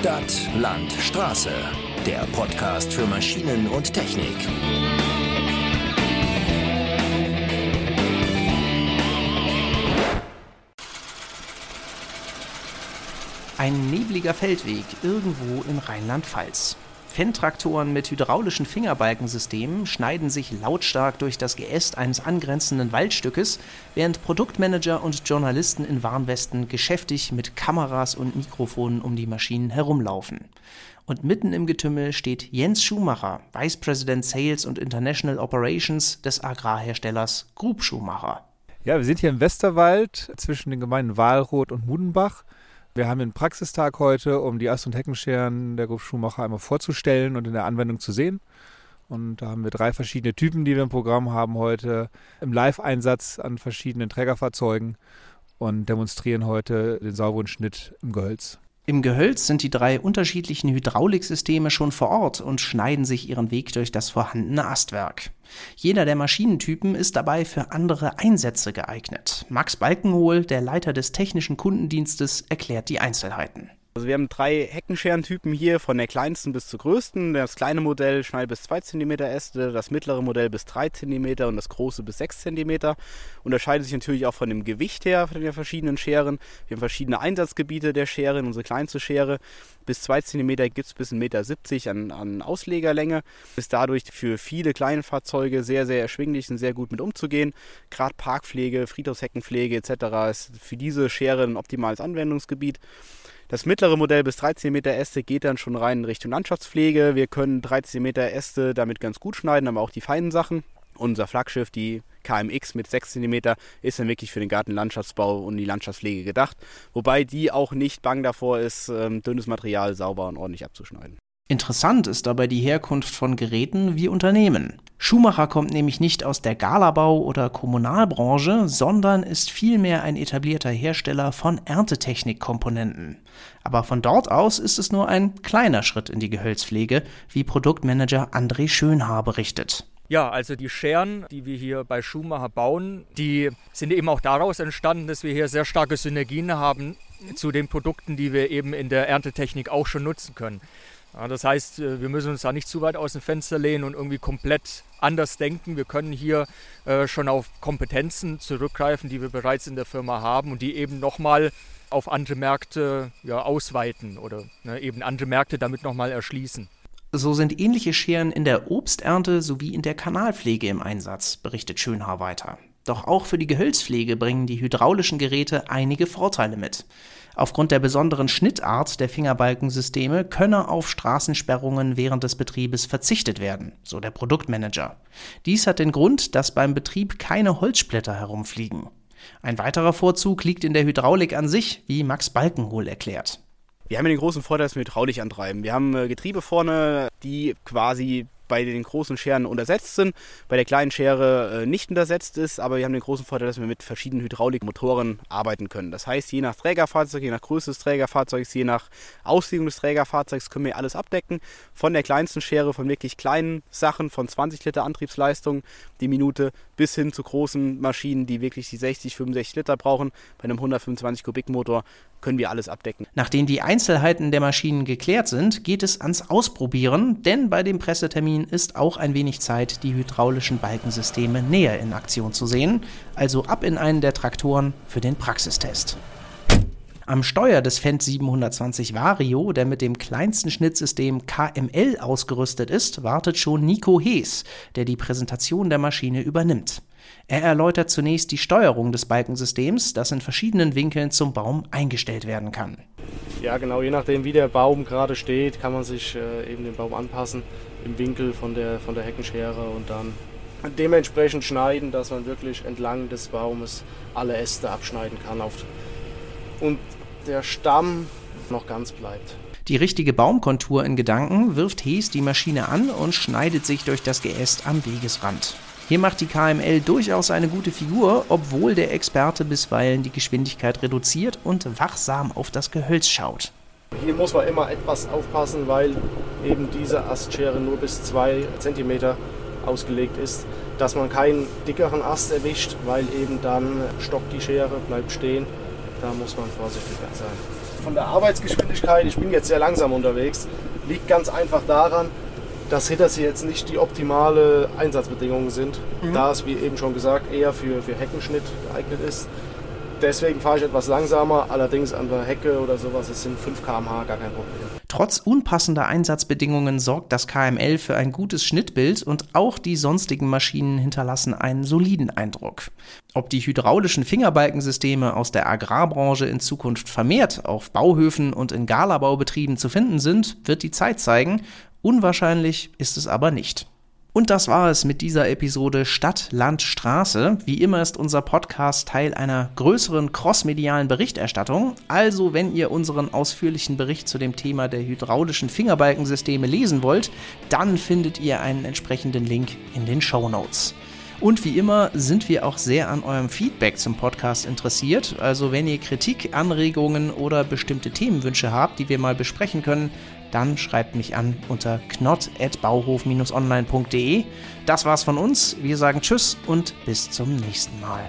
Stadt, Land, Straße. Der Podcast für Maschinen und Technik. Ein nebliger Feldweg irgendwo in Rheinland-Pfalz. Fenntraktoren mit hydraulischen Fingerbalkensystemen schneiden sich lautstark durch das Geäst eines angrenzenden Waldstückes, während Produktmanager und Journalisten in Warnwesten geschäftig mit Kameras und Mikrofonen um die Maschinen herumlaufen. Und mitten im Getümmel steht Jens Schumacher, Vice President Sales und International Operations des Agrarherstellers Grub Schumacher. Ja, wir sind hier im Westerwald zwischen den Gemeinden Wahlroth und Mudenbach. Wir haben einen Praxistag heute, um die Ast- und Heckenscheren der Gruppe Schumacher einmal vorzustellen und in der Anwendung zu sehen. Und da haben wir drei verschiedene Typen, die wir im Programm haben heute im Live-Einsatz an verschiedenen Trägerfahrzeugen und demonstrieren heute den sauberen Schnitt im Gehölz. Im Gehölz sind die drei unterschiedlichen Hydrauliksysteme schon vor Ort und schneiden sich ihren Weg durch das vorhandene Astwerk. Jeder der Maschinentypen ist dabei für andere Einsätze geeignet. Max Balkenhol, der Leiter des technischen Kundendienstes, erklärt die Einzelheiten. Also wir haben drei Heckenscherentypen hier, von der kleinsten bis zur größten. Das kleine Modell schneidet bis 2 cm Äste, das mittlere Modell bis 3 cm und das große bis 6 cm. Unterscheidet sich natürlich auch von dem Gewicht her von den verschiedenen Scheren. Wir haben verschiedene Einsatzgebiete der Schere. Unsere kleinste Schere bis 2 cm gibt es bis 1,70 Meter an, an Auslegerlänge. Ist dadurch für viele kleine Fahrzeuge sehr, sehr erschwinglich und sehr gut mit umzugehen. Gerade Parkpflege, Friedhofsheckenpflege etc. ist für diese Schere ein optimales Anwendungsgebiet. Das mittlere Modell bis 13 Meter Äste geht dann schon rein in Richtung Landschaftspflege. Wir können 13 Meter Äste damit ganz gut schneiden, aber auch die feinen Sachen. Unser Flaggschiff, die KMX mit 6 cm, ist dann wirklich für den Gartenlandschaftsbau und die Landschaftspflege gedacht. Wobei die auch nicht bang davor ist, ähm, dünnes Material sauber und ordentlich abzuschneiden. Interessant ist dabei die Herkunft von Geräten wie Unternehmen. Schumacher kommt nämlich nicht aus der Galabau- oder Kommunalbranche, sondern ist vielmehr ein etablierter Hersteller von Erntetechnikkomponenten. Aber von dort aus ist es nur ein kleiner Schritt in die Gehölzpflege, wie Produktmanager André Schönhaar berichtet. Ja, also die Scheren, die wir hier bei Schumacher bauen, die sind eben auch daraus entstanden, dass wir hier sehr starke Synergien haben zu den Produkten, die wir eben in der Erntetechnik auch schon nutzen können. Ja, das heißt, äh, wir müssen uns da nicht zu weit aus dem Fenster lehnen und irgendwie komplett anders denken. Wir können hier äh, schon auf Kompetenzen zurückgreifen, die wir bereits in der Firma haben und die eben nochmal auf andere Märkte ja, ausweiten oder ne, eben andere Märkte damit nochmal erschließen. So sind ähnliche Scheren in der Obsternte sowie in der Kanalpflege im Einsatz, berichtet Schönhaar weiter. Doch auch für die Gehölzpflege bringen die hydraulischen Geräte einige Vorteile mit. Aufgrund der besonderen Schnittart der Fingerbalkensysteme könne auf Straßensperrungen während des Betriebes verzichtet werden, so der Produktmanager. Dies hat den Grund, dass beim Betrieb keine Holzsplitter herumfliegen. Ein weiterer Vorzug liegt in der Hydraulik an sich, wie Max Balkenhol erklärt. Wir haben den großen Vorteil, dass wir hydraulisch antreiben. Wir haben äh, Getriebe vorne, die quasi bei den großen Scheren untersetzt sind, bei der kleinen Schere äh, nicht untersetzt ist, aber wir haben den großen Vorteil, dass wir mit verschiedenen Hydraulikmotoren arbeiten können. Das heißt, je nach Trägerfahrzeug, je nach Größe des Trägerfahrzeugs, je nach Auslegung des Trägerfahrzeugs können wir alles abdecken. Von der kleinsten Schere, von wirklich kleinen Sachen, von 20 Liter Antriebsleistung die Minute, bis hin zu großen Maschinen, die wirklich die 60, 65 Liter brauchen. Bei einem 125 Kubik Motor können wir alles abdecken. Nachdem die Einzelheiten der Maschinen geklärt sind, geht es ans Ausprobieren, denn bei dem Pressetermin ist auch ein wenig Zeit, die hydraulischen Balkensysteme näher in Aktion zu sehen. Also ab in einen der Traktoren für den Praxistest. Am Steuer des Fendt 720 Vario, der mit dem kleinsten Schnittsystem KML ausgerüstet ist, wartet schon Nico Hees, der die Präsentation der Maschine übernimmt. Er erläutert zunächst die Steuerung des Balkensystems, das in verschiedenen Winkeln zum Baum eingestellt werden kann. Ja, genau, je nachdem, wie der Baum gerade steht, kann man sich äh, eben den Baum anpassen im Winkel von der, von der Heckenschere und dann dementsprechend schneiden, dass man wirklich entlang des Baumes alle Äste abschneiden kann und der Stamm noch ganz bleibt. Die richtige Baumkontur in Gedanken wirft Hees die Maschine an und schneidet sich durch das Geäst am Wegesrand. Hier macht die KML durchaus eine gute Figur, obwohl der Experte bisweilen die Geschwindigkeit reduziert und wachsam auf das Gehölz schaut. Hier muss man immer etwas aufpassen, weil eben diese Astschere nur bis 2 cm ausgelegt ist, dass man keinen dickeren Ast erwischt, weil eben dann stockt die Schere, bleibt stehen. Da muss man vorsichtiger sein. von der Arbeitsgeschwindigkeit, ich bin jetzt sehr langsam unterwegs, liegt ganz einfach daran, dass Hitters hier jetzt nicht die optimale Einsatzbedingungen sind, mhm. da es, wie eben schon gesagt, eher für, für Heckenschnitt geeignet ist. Deswegen fahre ich etwas langsamer, allerdings an der Hecke oder sowas, es sind 5 km/h gar kein Problem. Trotz unpassender Einsatzbedingungen sorgt das KML für ein gutes Schnittbild und auch die sonstigen Maschinen hinterlassen einen soliden Eindruck. Ob die hydraulischen Fingerbalkensysteme aus der Agrarbranche in Zukunft vermehrt auf Bauhöfen und in Galabaubetrieben zu finden sind, wird die Zeit zeigen. Unwahrscheinlich ist es aber nicht. Und das war es mit dieser Episode Stadt, Land, Straße. Wie immer ist unser Podcast Teil einer größeren crossmedialen Berichterstattung. Also, wenn ihr unseren ausführlichen Bericht zu dem Thema der hydraulischen Fingerbalkensysteme lesen wollt, dann findet ihr einen entsprechenden Link in den Show Notes. Und wie immer sind wir auch sehr an eurem Feedback zum Podcast interessiert. Also wenn ihr Kritik, Anregungen oder bestimmte Themenwünsche habt, die wir mal besprechen können, dann schreibt mich an unter knott.bauhof-online.de. Das war's von uns. Wir sagen Tschüss und bis zum nächsten Mal.